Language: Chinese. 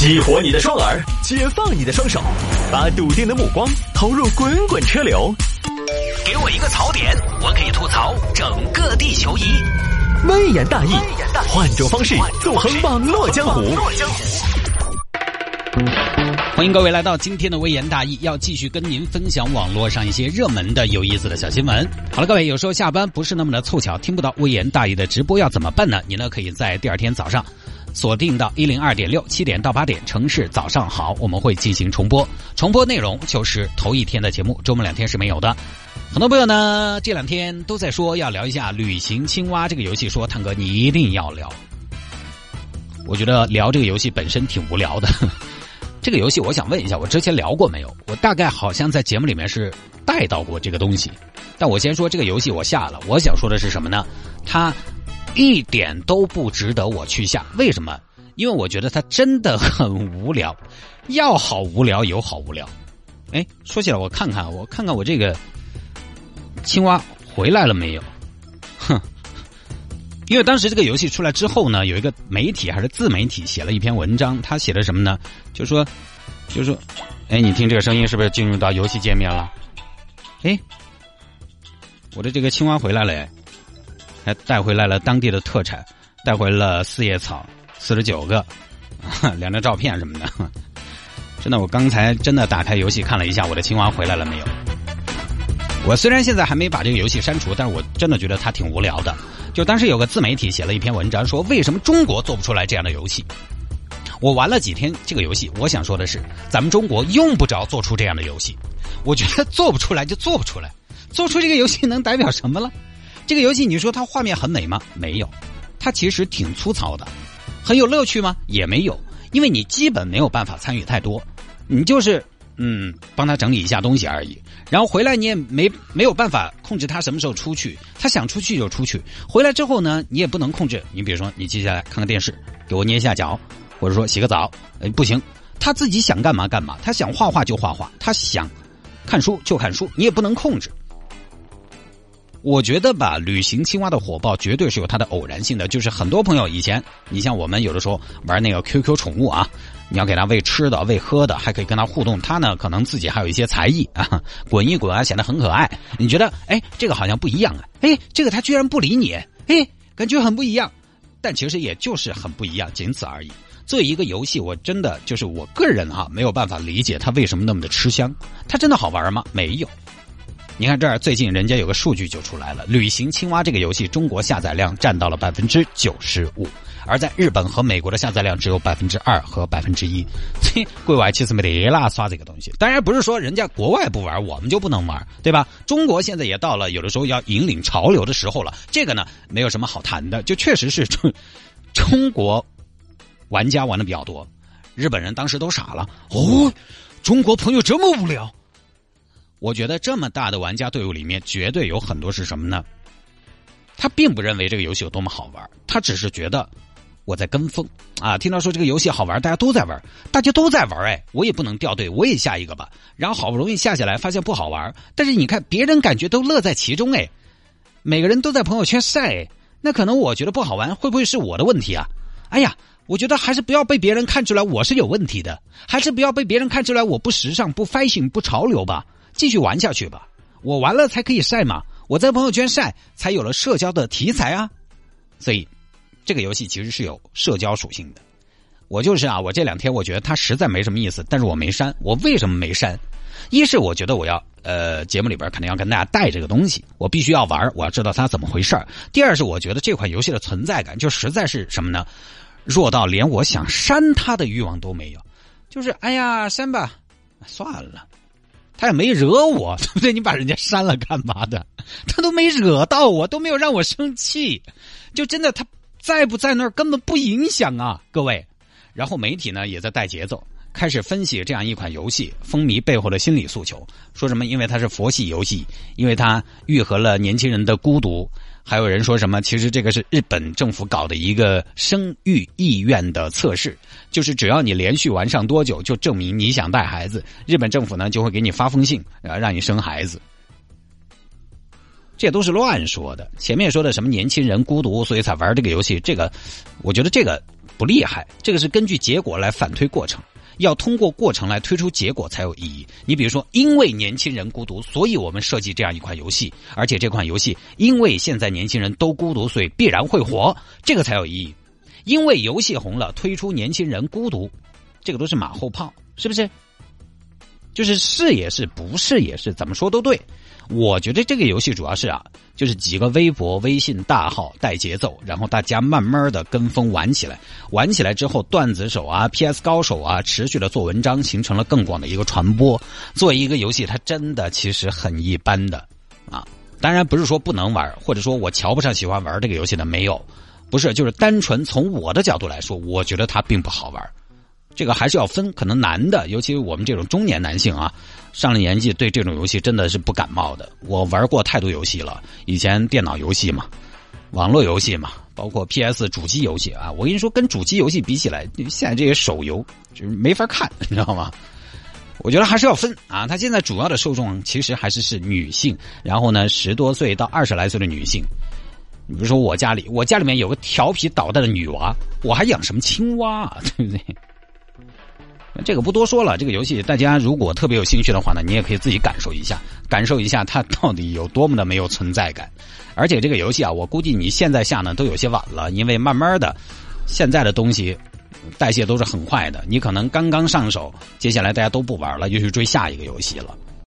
激活你的双耳，解放你的双手，把笃定的目光投入滚滚车流。给我一个槽点，我可以吐槽整个地球仪。微言大义，换种方式纵横网络江湖。欢迎各位来到今天的微言大义，要继续跟您分享网络上一些热门的、有意思的小新闻。好了，各位，有时候下班不是那么的凑巧，听不到微言大义的直播要怎么办呢？你呢可以在第二天早上锁定到一零二点六，七点到八点，城市早上好，我们会进行重播。重播内容就是头一天的节目，周末两天是没有的。很多朋友呢这两天都在说要聊一下《旅行青蛙》这个游戏，说探哥你一定要聊。我觉得聊这个游戏本身挺无聊的。这个游戏我想问一下，我之前聊过没有？我大概好像在节目里面是带到过这个东西。但我先说这个游戏我下了，我想说的是什么呢？它一点都不值得我去下。为什么？因为我觉得它真的很无聊，要好无聊有好无聊。哎，说起来我看看，我看看我这个青蛙回来了没有？哼。因为当时这个游戏出来之后呢，有一个媒体还是自媒体写了一篇文章，他写的什么呢？就说，就说，哎，你听这个声音是不是进入到游戏界面了？哎，我的这个青蛙回来了，哎，还带回来了当地的特产，带回了四叶草四十九个，两张照片什么的。真的，我刚才真的打开游戏看了一下，我的青蛙回来了没有？我虽然现在还没把这个游戏删除，但是我真的觉得它挺无聊的。就当时有个自媒体写了一篇文章，说为什么中国做不出来这样的游戏。我玩了几天这个游戏，我想说的是，咱们中国用不着做出这样的游戏。我觉得做不出来就做不出来，做出这个游戏能代表什么了？这个游戏你说它画面很美吗？没有，它其实挺粗糙的。很有乐趣吗？也没有，因为你基本没有办法参与太多，你就是。嗯，帮他整理一下东西而已。然后回来你也没没有办法控制他什么时候出去，他想出去就出去。回来之后呢，你也不能控制。你比如说，你接下来看个电视，给我捏一下脚，或者说洗个澡，哎，不行，他自己想干嘛干嘛，他想画画就画画，他想看书就看书，你也不能控制。我觉得吧，旅行青蛙的火爆绝对是有它的偶然性的，就是很多朋友以前，你像我们有的时候玩那个 QQ 宠物啊。你要给它喂吃的、喂喝的，还可以跟它互动。它呢，可能自己还有一些才艺啊，滚一滚啊，显得很可爱。你觉得，哎，这个好像不一样啊，哎，这个它居然不理你，哎，感觉很不一样。但其实也就是很不一样，仅此而已。作为一个游戏，我真的就是我个人哈，没有办法理解它为什么那么的吃香。它真的好玩吗？没有。你看这儿最近人家有个数据就出来了，《旅行青蛙》这个游戏中国下载量占到了百分之九十五。而在日本和美国的下载量只有百分之二和百分之一，国外其实没得啦刷这个东西。当然不是说人家国外不玩，我们就不能玩，对吧？中国现在也到了有的时候要引领潮流的时候了。这个呢，没有什么好谈的，就确实是中中国玩家玩的比较多。日本人当时都傻了，哦，中国朋友这么无聊。我觉得这么大的玩家队伍里面，绝对有很多是什么呢？他并不认为这个游戏有多么好玩，他只是觉得。我在跟风啊！听到说这个游戏好玩，大家都在玩，大家都在玩，哎，我也不能掉队，我也下一个吧。然后好不容易下下来，发现不好玩，但是你看别人感觉都乐在其中，哎，每个人都在朋友圈晒，那可能我觉得不好玩，会不会是我的问题啊？哎呀，我觉得还是不要被别人看出来我是有问题的，还是不要被别人看出来我不时尚、不 fashion、不潮流吧，继续玩下去吧。我玩了才可以晒嘛，我在朋友圈晒才有了社交的题材啊，所以。这个游戏其实是有社交属性的，我就是啊，我这两天我觉得它实在没什么意思，但是我没删。我为什么没删？一是我觉得我要呃节目里边肯定要跟大家带这个东西，我必须要玩，我要知道它怎么回事第二是我觉得这款游戏的存在感就实在是什么呢？弱到连我想删它的欲望都没有。就是哎呀删吧，算了，他也没惹我，对不对？你把人家删了干嘛的？他都没惹到我，都没有让我生气，就真的他。在不在那儿根本不影响啊，各位。然后媒体呢也在带节奏，开始分析这样一款游戏风靡背后的心理诉求。说什么？因为它是佛系游戏，因为它愈合了年轻人的孤独。还有人说什么？其实这个是日本政府搞的一个生育意愿的测试，就是只要你连续玩上多久，就证明你想带孩子，日本政府呢就会给你发封信，然后让你生孩子。这都是乱说的。前面说的什么年轻人孤独，所以才玩这个游戏，这个我觉得这个不厉害，这个是根据结果来反推过程，要通过过程来推出结果才有意义。你比如说，因为年轻人孤独，所以我们设计这样一款游戏，而且这款游戏因为现在年轻人都孤独，所以必然会火，这个才有意义。因为游戏红了，推出年轻人孤独，这个都是马后炮，是不是？就是是也是，不是也是，怎么说都对。我觉得这个游戏主要是啊，就是几个微博、微信大号带节奏，然后大家慢慢的跟风玩起来，玩起来之后，段子手啊、PS 高手啊，持续的做文章，形成了更广的一个传播。作为一个游戏，它真的其实很一般的啊。当然不是说不能玩，或者说我瞧不上喜欢玩这个游戏的没有，不是，就是单纯从我的角度来说，我觉得它并不好玩。这个还是要分，可能男的，尤其是我们这种中年男性啊，上了年纪对这种游戏真的是不感冒的。我玩过太多游戏了，以前电脑游戏嘛，网络游戏嘛，包括 PS 主机游戏啊。我跟你说，跟主机游戏比起来，现在这些手游就是没法看，你知道吗？我觉得还是要分啊。它现在主要的受众其实还是是女性，然后呢，十多岁到二十来岁的女性。你比如说我家里，我家里面有个调皮捣蛋的女娃，我还养什么青蛙啊？对不对？这个不多说了，这个游戏大家如果特别有兴趣的话呢，你也可以自己感受一下，感受一下它到底有多么的没有存在感。而且这个游戏啊，我估计你现在下呢都有些晚了，因为慢慢的，现在的东西代谢都是很快的，你可能刚刚上手，接下来大家都不玩了，又去追下一个游戏了。